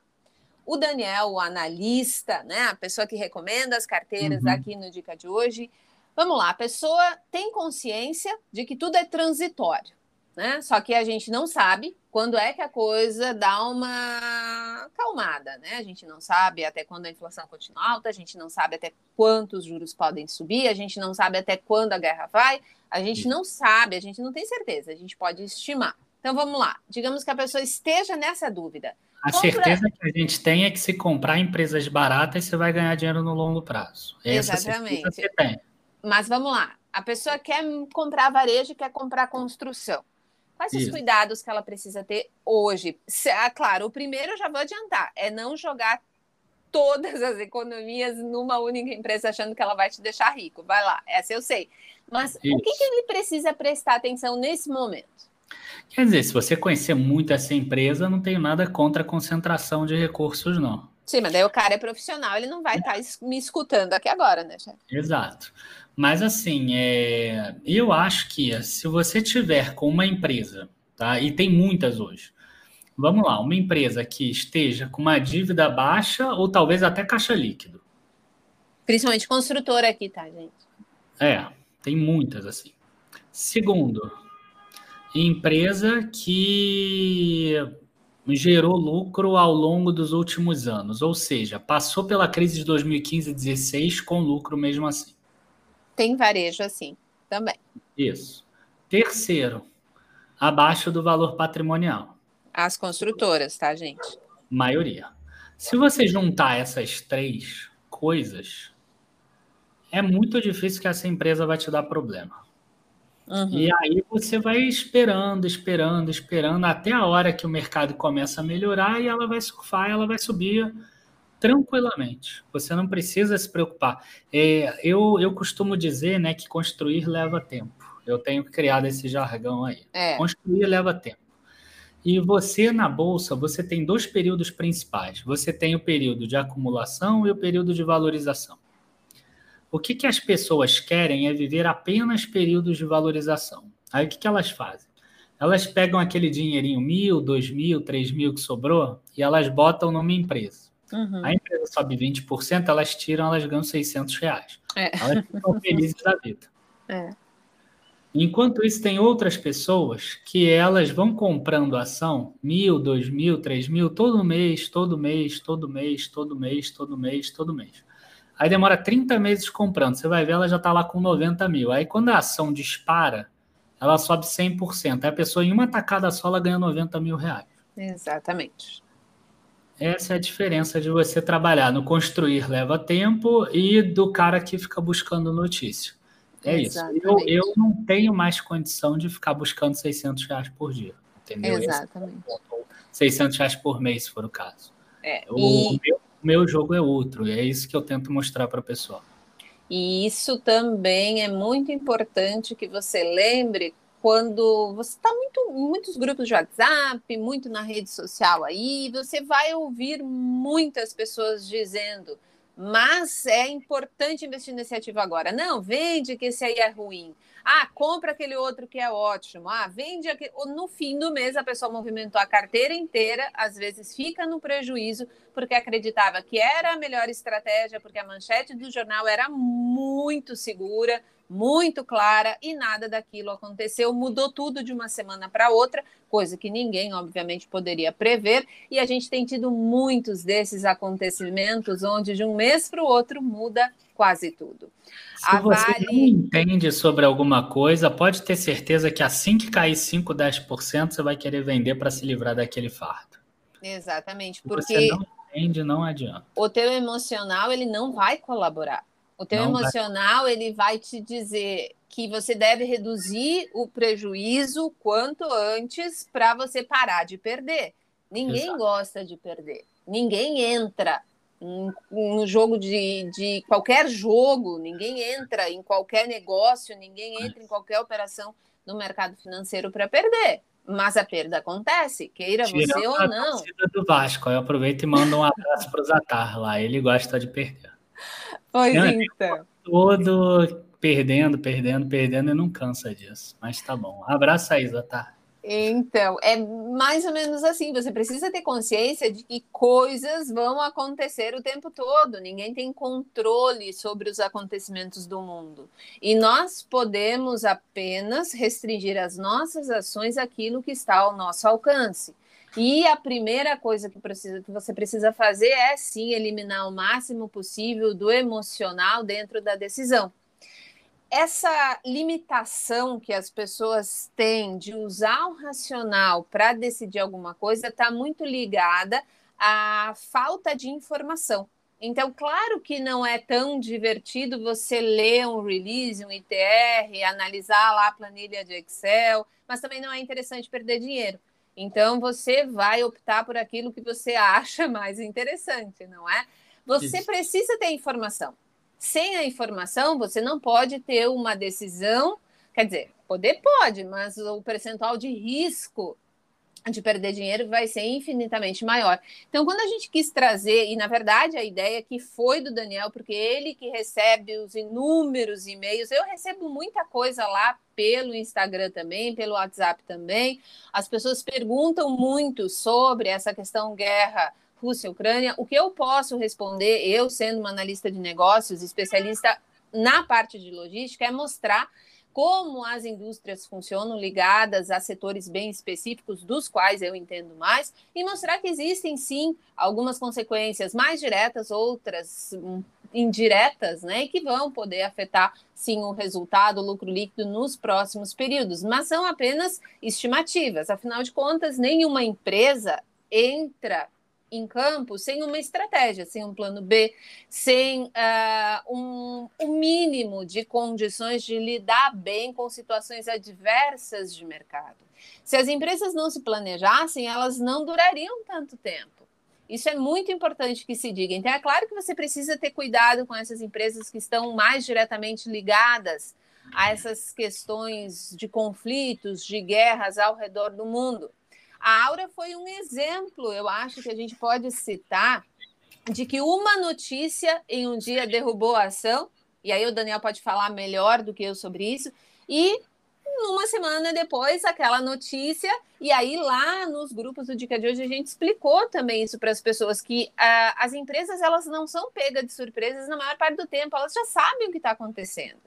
O Daniel, o analista, né? A pessoa que recomenda as carteiras uhum. aqui no Dica de hoje. Vamos lá, a pessoa tem consciência de que tudo é transitório. Né? Só que a gente não sabe quando é que a coisa dá uma calmada, né? A gente não sabe até quando a inflação continua alta, a gente não sabe até quantos juros podem subir, a gente não sabe até quando a guerra vai, a gente não sabe, a gente não tem certeza, a gente pode estimar. Então vamos lá, digamos que a pessoa esteja nessa dúvida. A Compra... certeza que a gente tem é que se comprar empresas baratas, você vai ganhar dinheiro no longo prazo. Essa Exatamente. Você tem. Mas vamos lá, a pessoa quer comprar varejo, quer comprar construção. Quais Isso. os cuidados que ela precisa ter hoje? Se, ah, claro, o primeiro eu já vou adiantar, é não jogar todas as economias numa única empresa achando que ela vai te deixar rico. Vai lá, essa eu sei. Mas Isso. o que, que ele precisa prestar atenção nesse momento? Quer dizer, se você conhecer muito essa empresa, não tenho nada contra a concentração de recursos, não. Sim, mas daí o cara é profissional, ele não vai estar é. tá me escutando aqui agora, né, chefe? Exato. Mas assim, é... eu acho que se você tiver com uma empresa, tá? E tem muitas hoje. Vamos lá, uma empresa que esteja com uma dívida baixa ou talvez até caixa líquido. Principalmente construtora aqui, tá, gente? É, tem muitas assim. Segundo, empresa que gerou lucro ao longo dos últimos anos, ou seja, passou pela crise de 2015 e 2016 com lucro mesmo assim. Tem varejo assim também. Isso. Terceiro, abaixo do valor patrimonial. As construtoras, tá, gente? Maioria. Se você juntar essas três coisas, é muito difícil que essa empresa vai te dar problema. Uhum. E aí você vai esperando, esperando, esperando, até a hora que o mercado começa a melhorar e ela vai surfar, ela vai subir tranquilamente. Você não precisa se preocupar. É, eu, eu costumo dizer né, que construir leva tempo. Eu tenho criado esse jargão aí. É. Construir leva tempo. E você na bolsa, você tem dois períodos principais. Você tem o período de acumulação e o período de valorização. O que, que as pessoas querem é viver apenas períodos de valorização. Aí o que, que elas fazem? Elas pegam aquele dinheirinho mil, dois mil, três mil que sobrou e elas botam numa empresa. Uhum. A empresa sobe 20%, elas tiram, elas ganham 600 reais. É. Elas ficam <laughs> felizes da vida. É. Enquanto isso, tem outras pessoas que elas vão comprando ação, mil, dois mil, três mil, todo mês, todo mês, todo mês, todo mês, todo mês, todo mês. Aí demora 30 meses comprando. Você vai ver, ela já está lá com 90 mil. Aí quando a ação dispara, ela sobe 100%. Aí a pessoa, em uma tacada só, ela ganha 90 mil reais. Exatamente. Essa é a diferença de você trabalhar no construir leva tempo e do cara que fica buscando notícia. É Exatamente. isso. Eu, eu não tenho mais condição de ficar buscando 600 reais por dia. Entendeu? Exatamente. Esse, 600 reais por mês, se for o caso. É, o, e... meu, meu jogo é outro. E é isso que eu tento mostrar para a pessoa. E isso também é muito importante que você lembre quando você está muito muitos grupos de WhatsApp, muito na rede social aí, você vai ouvir muitas pessoas dizendo, mas é importante investir nesse ativo agora. Não, vende que esse aí é ruim. Ah, compra aquele outro que é ótimo. Ah, vende aquele. No fim do mês, a pessoa movimentou a carteira inteira, às vezes fica no prejuízo, porque acreditava que era a melhor estratégia, porque a manchete do jornal era muito segura, muito clara e nada daquilo aconteceu, mudou tudo de uma semana para outra, coisa que ninguém, obviamente, poderia prever, e a gente tem tido muitos desses acontecimentos onde de um mês para o outro muda quase tudo. Se a você vale... não entende sobre alguma coisa, pode ter certeza que assim que cair 5, 10%, você vai querer vender para se livrar daquele fardo. Exatamente, porque você não entende, não adianta. O teu emocional ele não vai colaborar. O teu não emocional vai... ele vai te dizer que você deve reduzir o prejuízo quanto antes para você parar de perder. Ninguém Exato. gosta de perder. Ninguém entra no jogo de, de qualquer jogo, ninguém entra em qualquer negócio, ninguém entra em qualquer operação no mercado financeiro para perder. Mas a perda acontece, queira Tirando você ou não. do Vasco, eu aproveito e mando um abraço para o Zatar lá, ele gosta de perder. Pois não, então. Todo perdendo, perdendo, perdendo e não cansa disso. Mas tá bom. Abraço aí, Zatar. Então, é mais ou menos assim. Você precisa ter consciência de que coisas vão acontecer o tempo todo. Ninguém tem controle sobre os acontecimentos do mundo. E nós podemos apenas restringir as nossas ações àquilo que está ao nosso alcance. E a primeira coisa que, precisa, que você precisa fazer é sim eliminar o máximo possível do emocional dentro da decisão essa limitação que as pessoas têm de usar o racional para decidir alguma coisa está muito ligada à falta de informação. Então, claro que não é tão divertido você ler um release, um ITR, analisar lá a planilha de Excel, mas também não é interessante perder dinheiro. Então, você vai optar por aquilo que você <laughs> acha mais interessante, não é? Você Isso. precisa ter informação sem a informação, você não pode ter uma decisão. Quer dizer, poder pode, mas o percentual de risco de perder dinheiro vai ser infinitamente maior. Então, quando a gente quis trazer, e na verdade a ideia que foi do Daniel, porque ele que recebe os inúmeros e-mails, eu recebo muita coisa lá pelo Instagram também, pelo WhatsApp também. As pessoas perguntam muito sobre essa questão guerra Rússia e Ucrânia, o que eu posso responder, eu sendo uma analista de negócios, especialista na parte de logística, é mostrar como as indústrias funcionam ligadas a setores bem específicos, dos quais eu entendo mais, e mostrar que existem sim algumas consequências mais diretas, outras hum, indiretas, né, que vão poder afetar sim o resultado, o lucro líquido nos próximos períodos, mas são apenas estimativas. Afinal de contas, nenhuma empresa entra em campo sem uma estratégia, sem um plano B, sem uh, um, um mínimo de condições de lidar bem com situações adversas de mercado. Se as empresas não se planejassem, elas não durariam tanto tempo. Isso é muito importante que se diga. Então, é claro que você precisa ter cuidado com essas empresas que estão mais diretamente ligadas a essas questões de conflitos, de guerras ao redor do mundo. A Aura foi um exemplo, eu acho que a gente pode citar, de que uma notícia em um dia derrubou a ação, e aí o Daniel pode falar melhor do que eu sobre isso, e uma semana depois aquela notícia, e aí lá nos grupos do Dica de hoje a gente explicou também isso para as pessoas, que uh, as empresas elas não são pegas de surpresas na maior parte do tempo, elas já sabem o que está acontecendo.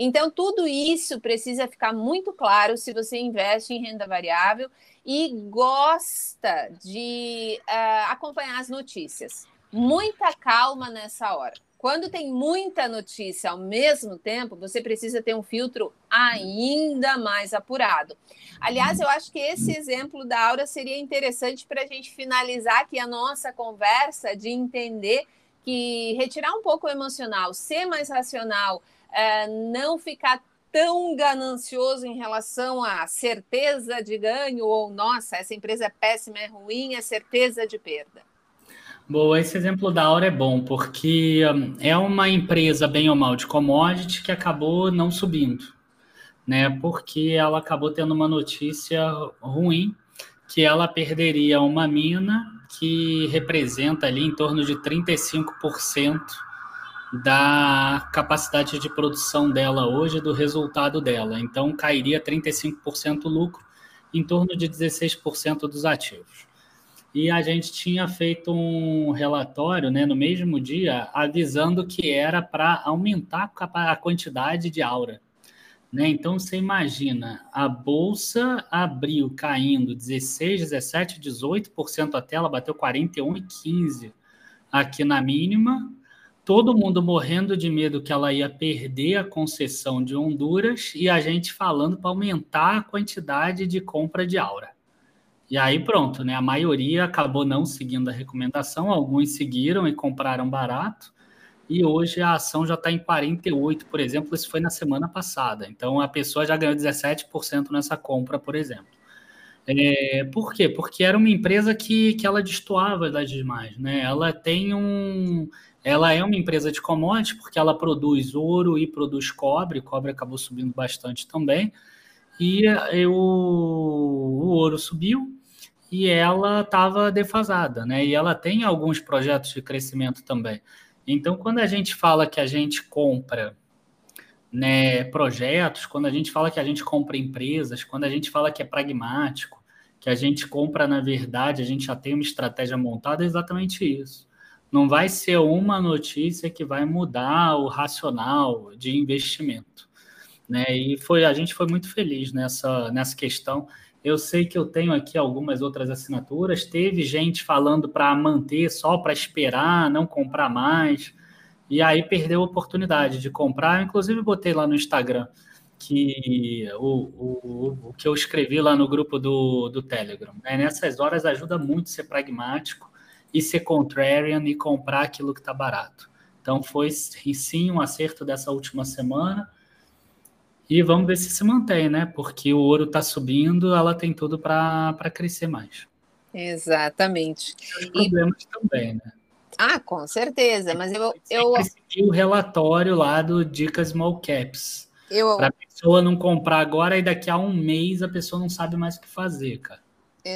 Então, tudo isso precisa ficar muito claro se você investe em renda variável e gosta de uh, acompanhar as notícias. Muita calma nessa hora. Quando tem muita notícia ao mesmo tempo, você precisa ter um filtro ainda mais apurado. Aliás, eu acho que esse exemplo da Aura seria interessante para a gente finalizar aqui a nossa conversa de entender que retirar um pouco o emocional, ser mais racional, é, não ficar tão ganancioso em relação à certeza de ganho ou, nossa, essa empresa é péssima, é ruim, é certeza de perda? Boa, esse exemplo da Aura é bom, porque hum, é uma empresa, bem ou mal, de commodity que acabou não subindo, né? Porque ela acabou tendo uma notícia ruim, que ela perderia uma mina que representa ali em torno de 35% da capacidade de produção dela hoje, do resultado dela. Então, cairia 35% lucro, em torno de 16% dos ativos. E a gente tinha feito um relatório né, no mesmo dia, avisando que era para aumentar a quantidade de aura. Né? Então, você imagina, a bolsa abriu caindo 16, 17, 18% a tela, bateu 41,15% aqui na mínima, todo mundo morrendo de medo que ela ia perder a concessão de Honduras e a gente falando para aumentar a quantidade de compra de aura. E aí pronto, né? A maioria acabou não seguindo a recomendação, alguns seguiram e compraram barato. E hoje a ação já está em 48, por exemplo, isso foi na semana passada. Então a pessoa já ganhou 17% nessa compra, por exemplo. É, por quê? Porque era uma empresa que, que ela destoava das demais, né? Ela tem um, ela é uma empresa de commodity porque ela produz ouro e produz cobre. Cobre acabou subindo bastante também. E eu, o ouro subiu e ela estava defasada, né? E ela tem alguns projetos de crescimento também. Então, quando a gente fala que a gente compra né, projetos, quando a gente fala que a gente compra empresas, quando a gente fala que é pragmático, que a gente compra, na verdade, a gente já tem uma estratégia montada, é exatamente isso. Não vai ser uma notícia que vai mudar o racional de investimento. Né? E foi, a gente foi muito feliz nessa, nessa questão. Eu sei que eu tenho aqui algumas outras assinaturas. Teve gente falando para manter só para esperar, não comprar mais. E aí perdeu a oportunidade de comprar. Inclusive, botei lá no Instagram que o, o, o que eu escrevi lá no grupo do, do Telegram. Né? Nessas horas ajuda muito ser pragmático e ser contrarian e comprar aquilo que está barato. Então foi sim um acerto dessa última semana. E vamos ver se se mantém, né? Porque o ouro está subindo, ela tem tudo para crescer mais. Exatamente. Os problemas e... também, né? Ah, com certeza, mas eu. eu... o relatório lá do Dicas Small Caps. Eu... Para a pessoa não comprar agora e daqui a um mês a pessoa não sabe mais o que fazer, cara.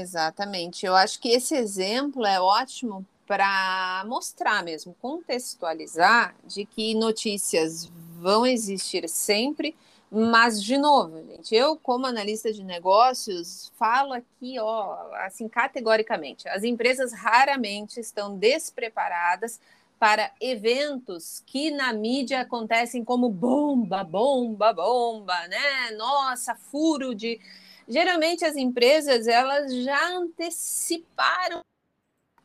Exatamente. Eu acho que esse exemplo é ótimo para mostrar mesmo, contextualizar de que notícias vão existir sempre, mas de novo, gente, eu como analista de negócios falo aqui, ó, assim categoricamente, as empresas raramente estão despreparadas para eventos que na mídia acontecem como bomba, bomba, bomba, né? Nossa, furo de. Geralmente as empresas elas já anteciparam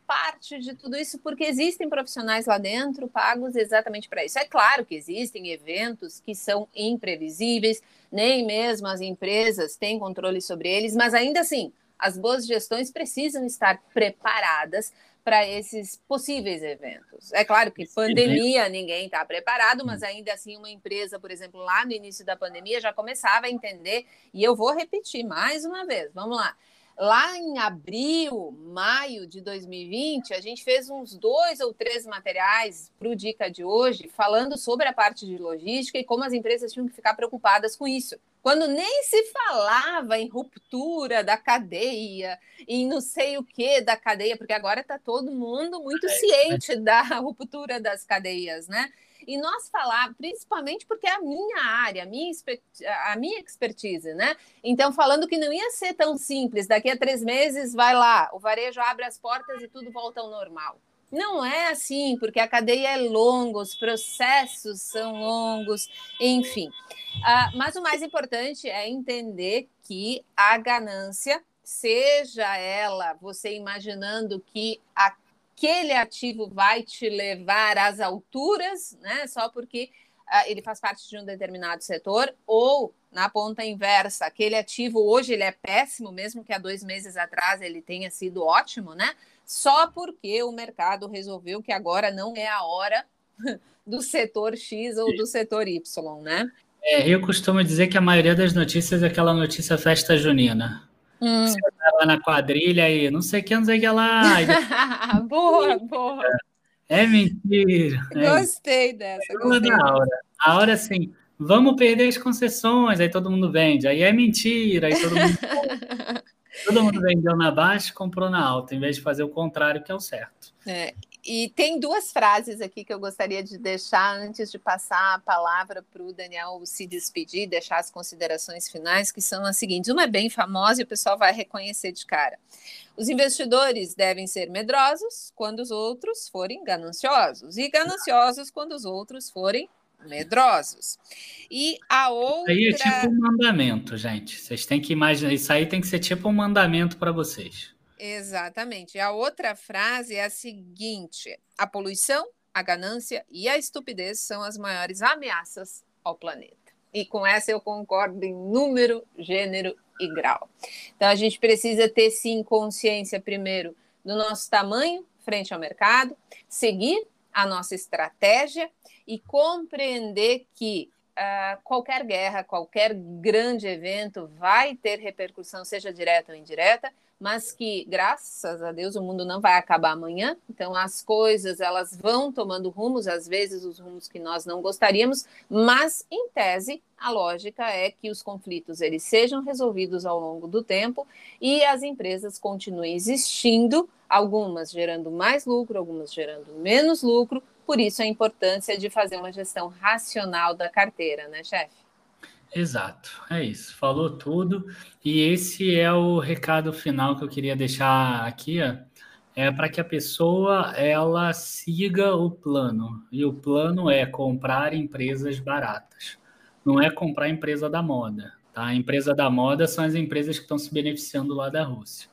parte de tudo isso porque existem profissionais lá dentro pagos exatamente para isso. É claro que existem eventos que são imprevisíveis, nem mesmo as empresas têm controle sobre eles, mas ainda assim, as boas gestões precisam estar preparadas para esses possíveis eventos. É claro que pandemia ninguém está preparado, mas hum. ainda assim uma empresa, por exemplo, lá no início da pandemia já começava a entender, e eu vou repetir mais uma vez, vamos lá. Lá em abril, maio de 2020, a gente fez uns dois ou três materiais para o Dica de hoje, falando sobre a parte de logística e como as empresas tinham que ficar preocupadas com isso. Quando nem se falava em ruptura da cadeia, em não sei o que da cadeia, porque agora está todo mundo muito é, ciente é. da <laughs> ruptura das cadeias, né? E nós falar, principalmente porque é a minha área, a minha, a minha expertise, né? Então, falando que não ia ser tão simples, daqui a três meses vai lá, o varejo abre as portas e tudo volta ao normal. Não é assim, porque a cadeia é longa, os processos são longos, enfim. Uh, mas o mais importante é entender que a ganância, seja ela você imaginando que aquele ativo vai te levar às alturas, né? Só porque uh, ele faz parte de um determinado setor, ou na ponta inversa, aquele ativo hoje ele é péssimo, mesmo que há dois meses atrás ele tenha sido ótimo, né? Só porque o mercado resolveu que agora não é a hora <laughs> do setor X ou do setor Y, né? É, eu costumo dizer que a maioria das notícias é aquela notícia festa junina. Hum. Você tava na quadrilha aí, não sei que, não sei que lá. <laughs> boa, boa. É mentira. É gostei é. dessa. Gostei. Da hora. A hora assim, vamos perder as concessões, aí todo mundo vende. Aí é mentira, aí todo mundo. <laughs> todo mundo vendeu na baixa comprou na alta, em vez de fazer o contrário, que é o certo. É, e tem duas frases aqui que eu gostaria de deixar antes de passar a palavra para o Daniel se despedir, deixar as considerações finais, que são as seguintes. Uma é bem famosa e o pessoal vai reconhecer de cara. Os investidores devem ser medrosos quando os outros forem gananciosos, e gananciosos quando os outros forem medrosos. E a outra. Isso aí é tipo um mandamento, gente. Vocês têm que imaginar. Isso aí tem que ser tipo um mandamento para vocês. Exatamente. A outra frase é a seguinte: a poluição, a ganância e a estupidez são as maiores ameaças ao planeta. E com essa eu concordo em número, gênero e grau. Então a gente precisa ter sim consciência primeiro do nosso tamanho frente ao mercado, seguir a nossa estratégia e compreender que uh, qualquer guerra, qualquer grande evento vai ter repercussão, seja direta ou indireta, mas que graças a Deus o mundo não vai acabar amanhã. Então as coisas elas vão tomando rumos, às vezes os rumos que nós não gostaríamos, mas em tese a lógica é que os conflitos eles sejam resolvidos ao longo do tempo e as empresas continuem existindo, algumas gerando mais lucro, algumas gerando menos lucro, Por isso a importância de fazer uma gestão racional da carteira, né, chefe? Exato, é isso. Falou tudo. E esse é o recado final que eu queria deixar aqui, ó, é para que a pessoa ela siga o plano. E o plano é comprar empresas baratas. Não é comprar empresa da moda. Tá? A empresa da moda são as empresas que estão se beneficiando lá da Rússia.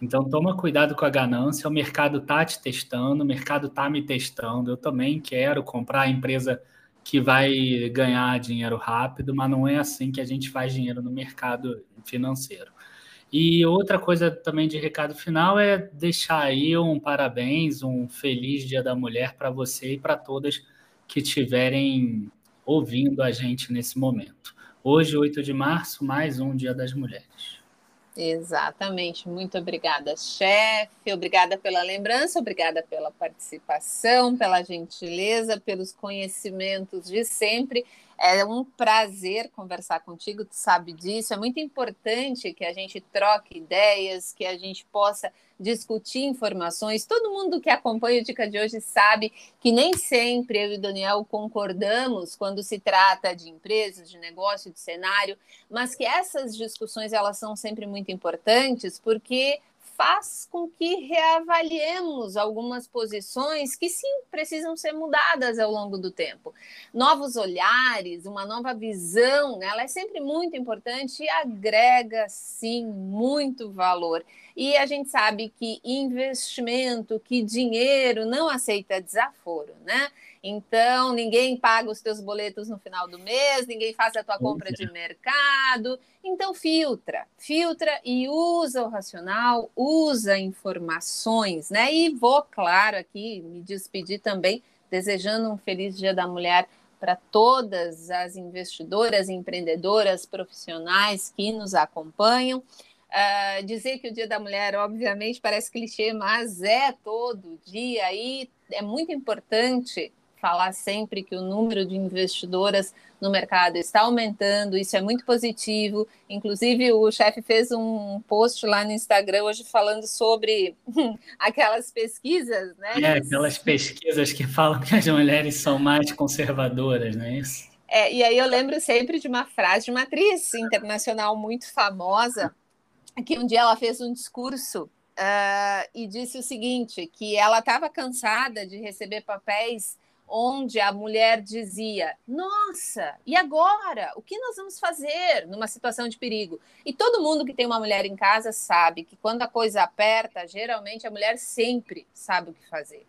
Então toma cuidado com a ganância, o mercado tá te testando, o mercado tá me testando. Eu também quero comprar a empresa que vai ganhar dinheiro rápido, mas não é assim que a gente faz dinheiro no mercado financeiro. E outra coisa também de recado final é deixar aí um parabéns, um feliz Dia da Mulher para você e para todas que estiverem ouvindo a gente nesse momento. Hoje, 8 de março, mais um Dia das Mulheres. Exatamente. Muito obrigada, chefe. Obrigada pela lembrança, obrigada pela participação, pela gentileza, pelos conhecimentos de sempre. É um prazer conversar contigo, tu sabe disso. É muito importante que a gente troque ideias, que a gente possa discutir informações. Todo mundo que acompanha o Dica de hoje sabe que nem sempre eu e Daniel concordamos quando se trata de empresas, de negócio, de cenário, mas que essas discussões elas são sempre muito importantes porque faz com que reavaliemos algumas posições que sim precisam ser mudadas ao longo do tempo. Novos olhares, uma nova visão, né, ela é sempre muito importante e agrega sim muito valor. E a gente sabe que investimento, que dinheiro não aceita desaforo, né? Então, ninguém paga os teus boletos no final do mês, ninguém faz a tua compra de mercado. Então, filtra, filtra e usa o racional, usa informações, né? E vou, claro, aqui me despedir também, desejando um feliz Dia da Mulher para todas as investidoras, empreendedoras, profissionais que nos acompanham. Uh, dizer que o Dia da Mulher, obviamente, parece clichê, mas é todo dia e é muito importante falar sempre que o número de investidoras no mercado está aumentando, isso é muito positivo. Inclusive, o chefe fez um post lá no Instagram hoje falando sobre <laughs> aquelas pesquisas, né? É, aquelas pesquisas que falam que as mulheres são mais conservadoras, não é isso? É, e aí eu lembro sempre de uma frase de uma atriz internacional muito famosa, que um dia ela fez um discurso uh, e disse o seguinte, que ela estava cansada de receber papéis onde a mulher dizia: Nossa, e agora? O que nós vamos fazer numa situação de perigo? E todo mundo que tem uma mulher em casa sabe que quando a coisa aperta, geralmente a mulher sempre sabe o que fazer.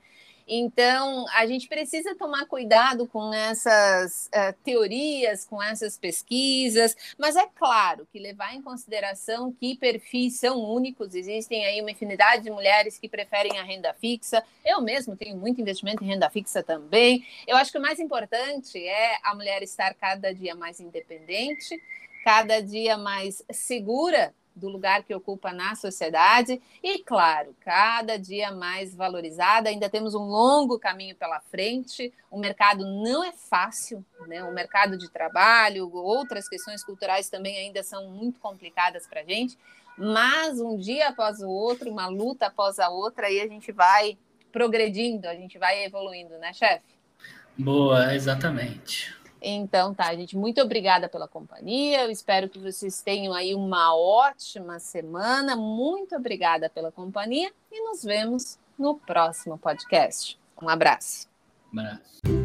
Então, a gente precisa tomar cuidado com essas uh, teorias, com essas pesquisas, mas é claro que levar em consideração que perfis são únicos, existem aí uma infinidade de mulheres que preferem a renda fixa. Eu mesmo tenho muito investimento em renda fixa também. Eu acho que o mais importante é a mulher estar cada dia mais independente, cada dia mais segura do lugar que ocupa na sociedade e, claro, cada dia mais valorizada. Ainda temos um longo caminho pela frente. O mercado não é fácil, né? O mercado de trabalho, outras questões culturais também ainda são muito complicadas para a gente. Mas um dia após o outro, uma luta após a outra, aí a gente vai progredindo, a gente vai evoluindo, né, chefe? Boa, exatamente. Então, tá, gente, muito obrigada pela companhia. Eu espero que vocês tenham aí uma ótima semana. Muito obrigada pela companhia e nos vemos no próximo podcast. Um abraço. Um abraço.